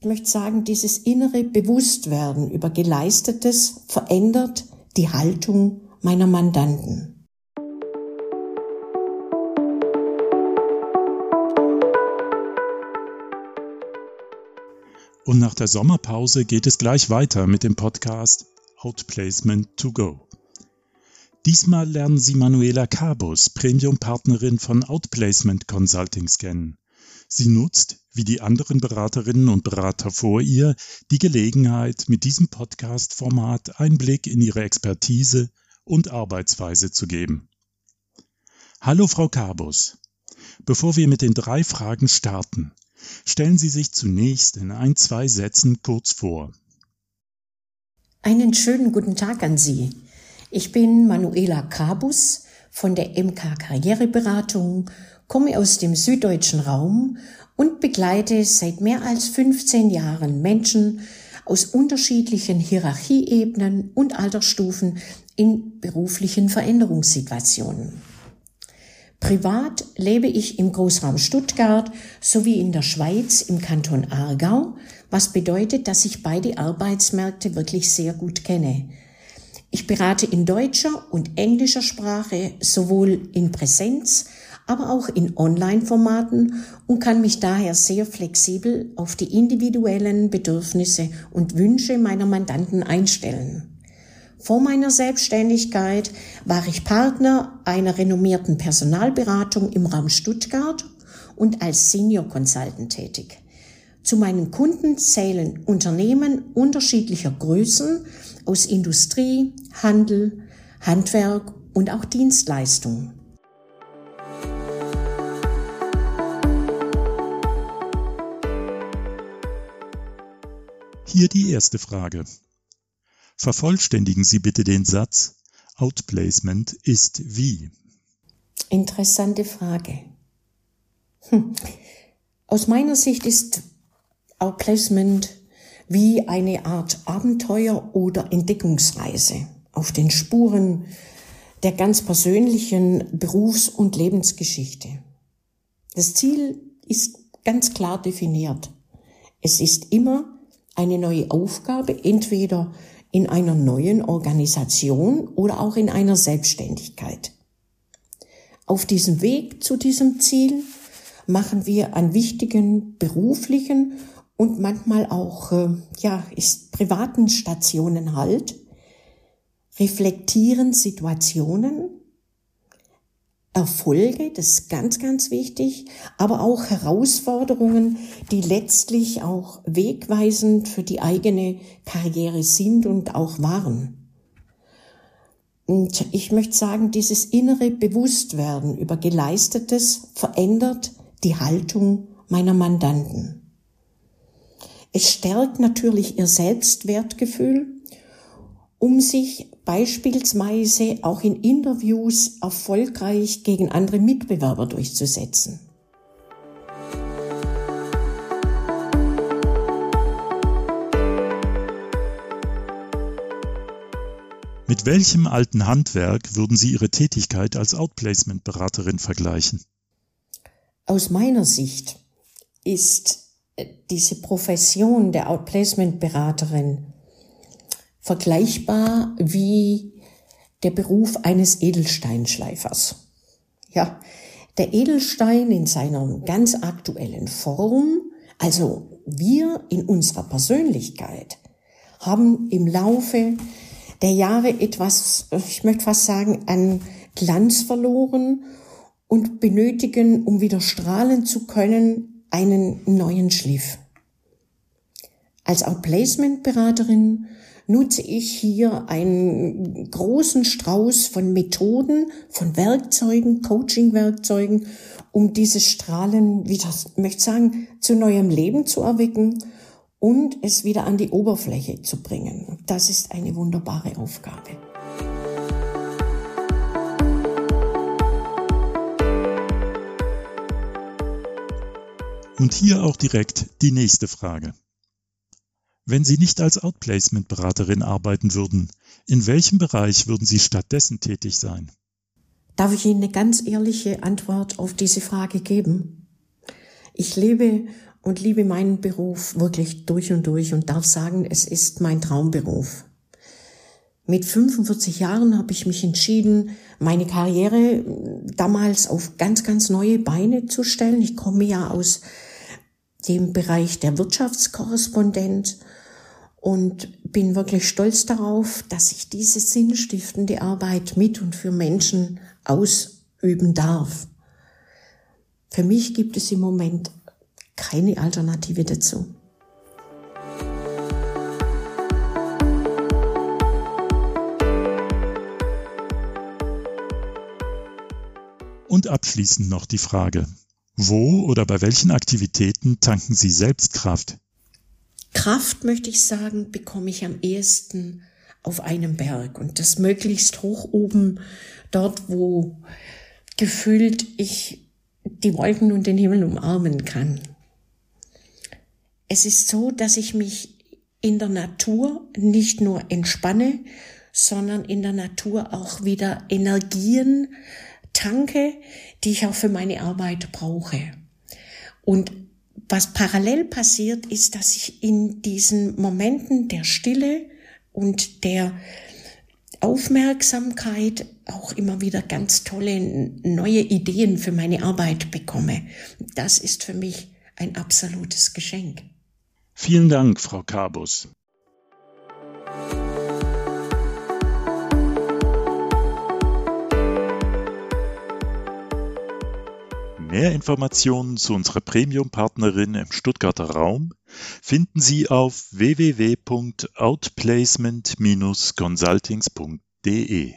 Ich möchte sagen, dieses innere Bewusstwerden über Geleistetes verändert die Haltung meiner Mandanten. Und nach der Sommerpause geht es gleich weiter mit dem Podcast Outplacement to Go. Diesmal lernen Sie Manuela Cabos, Premium-Partnerin von Outplacement Consultings kennen. Sie nutzt, wie die anderen Beraterinnen und Berater vor ihr, die Gelegenheit, mit diesem Podcast-Format Einblick in ihre Expertise und Arbeitsweise zu geben. Hallo Frau Kabus. Bevor wir mit den drei Fragen starten, stellen Sie sich zunächst in ein, zwei Sätzen kurz vor. Einen schönen guten Tag an Sie. Ich bin Manuela Kabus von der MK Karriereberatung komme aus dem süddeutschen Raum und begleite seit mehr als 15 Jahren Menschen aus unterschiedlichen Hierarchieebenen und Altersstufen in beruflichen Veränderungssituationen. Privat lebe ich im Großraum Stuttgart sowie in der Schweiz im Kanton Aargau, was bedeutet, dass ich beide Arbeitsmärkte wirklich sehr gut kenne. Ich berate in deutscher und englischer Sprache sowohl in Präsenz aber auch in Online-Formaten und kann mich daher sehr flexibel auf die individuellen Bedürfnisse und Wünsche meiner Mandanten einstellen. Vor meiner Selbstständigkeit war ich Partner einer renommierten Personalberatung im Raum Stuttgart und als Senior Consultant tätig. Zu meinen Kunden zählen Unternehmen unterschiedlicher Größen aus Industrie, Handel, Handwerk und auch Dienstleistungen. Hier die erste Frage. Vervollständigen Sie bitte den Satz Outplacement ist wie? Interessante Frage. Hm. Aus meiner Sicht ist Outplacement wie eine Art Abenteuer oder Entdeckungsreise auf den Spuren der ganz persönlichen Berufs- und Lebensgeschichte. Das Ziel ist ganz klar definiert. Es ist immer eine neue Aufgabe, entweder in einer neuen Organisation oder auch in einer Selbstständigkeit. Auf diesem Weg zu diesem Ziel machen wir an wichtigen beruflichen und manchmal auch äh, ja ist privaten Stationen halt, reflektieren Situationen Erfolge, das ist ganz, ganz wichtig, aber auch Herausforderungen, die letztlich auch wegweisend für die eigene Karriere sind und auch waren. Und ich möchte sagen, dieses innere Bewusstwerden über Geleistetes verändert die Haltung meiner Mandanten. Es stärkt natürlich ihr Selbstwertgefühl, um sich beispielsweise auch in Interviews erfolgreich gegen andere Mitbewerber durchzusetzen. Mit welchem alten Handwerk würden Sie Ihre Tätigkeit als Outplacement-Beraterin vergleichen? Aus meiner Sicht ist äh, diese Profession der Outplacement-Beraterin vergleichbar wie der Beruf eines Edelsteinschleifers. Ja, der Edelstein in seiner ganz aktuellen Form, also wir in unserer Persönlichkeit, haben im Laufe der Jahre etwas, ich möchte fast sagen, an Glanz verloren und benötigen, um wieder strahlen zu können, einen neuen Schliff. Als Outplacement-Beraterin nutze ich hier einen großen Strauß von Methoden, von Werkzeugen, Coaching-Werkzeugen, um dieses Strahlen wieder, möchte sagen, zu neuem Leben zu erwecken und es wieder an die Oberfläche zu bringen. Das ist eine wunderbare Aufgabe. Und hier auch direkt die nächste Frage. Wenn Sie nicht als Outplacement-Beraterin arbeiten würden, in welchem Bereich würden Sie stattdessen tätig sein? Darf ich Ihnen eine ganz ehrliche Antwort auf diese Frage geben? Ich lebe und liebe meinen Beruf wirklich durch und durch und darf sagen, es ist mein Traumberuf. Mit 45 Jahren habe ich mich entschieden, meine Karriere damals auf ganz, ganz neue Beine zu stellen. Ich komme ja aus dem Bereich der Wirtschaftskorrespondent und bin wirklich stolz darauf, dass ich diese sinnstiftende Arbeit mit und für Menschen ausüben darf. Für mich gibt es im Moment keine Alternative dazu. Und abschließend noch die Frage, wo oder bei welchen Aktivitäten tanken Sie selbst Kraft? Kraft, möchte ich sagen, bekomme ich am ehesten auf einem Berg und das möglichst hoch oben, dort, wo gefühlt ich die Wolken und den Himmel umarmen kann. Es ist so, dass ich mich in der Natur nicht nur entspanne, sondern in der Natur auch wieder Energien tanke, die ich auch für meine Arbeit brauche. Und was parallel passiert, ist, dass ich in diesen Momenten der Stille und der Aufmerksamkeit auch immer wieder ganz tolle neue Ideen für meine Arbeit bekomme. Das ist für mich ein absolutes Geschenk. Vielen Dank, Frau Kabus. Mehr Informationen zu unserer Premium-Partnerin im Stuttgarter Raum finden Sie auf www.outplacement-consultings.de.